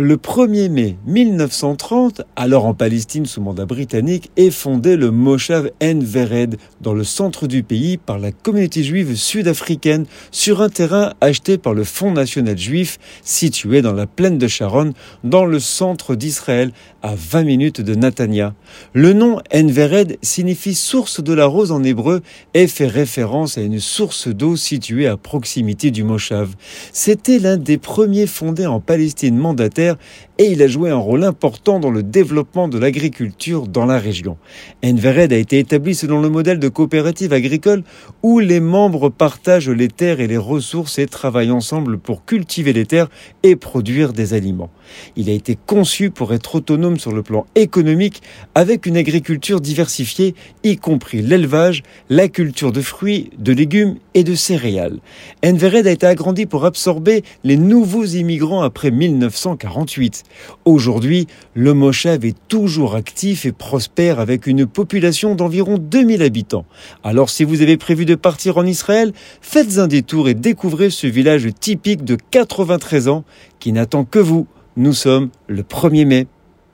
Le 1er mai 1930, alors en Palestine sous mandat britannique, est fondé le Moshav En Vered dans le centre du pays par la communauté juive sud-africaine sur un terrain acheté par le Fonds national juif situé dans la plaine de Sharon dans le centre d'Israël à 20 minutes de Natania. Le nom En Vered signifie source de la rose en hébreu et fait référence à une source d'eau située à proximité du Moshav. C'était l'un des premiers fondés en Palestine mandataire et il a joué un rôle important dans le développement de l'agriculture dans la région. Envered a été établi selon le modèle de coopérative agricole où les membres partagent les terres et les ressources et travaillent ensemble pour cultiver les terres et produire des aliments. Il a été conçu pour être autonome sur le plan économique avec une agriculture diversifiée, y compris l'élevage, la culture de fruits, de légumes et de céréales. Envered a été agrandi pour absorber les nouveaux immigrants après 1940. Aujourd'hui, le Moshav est toujours actif et prospère avec une population d'environ 2000 habitants. Alors si vous avez prévu de partir en Israël, faites un détour et découvrez ce village typique de 93 ans qui n'attend que vous. Nous sommes le 1er mai.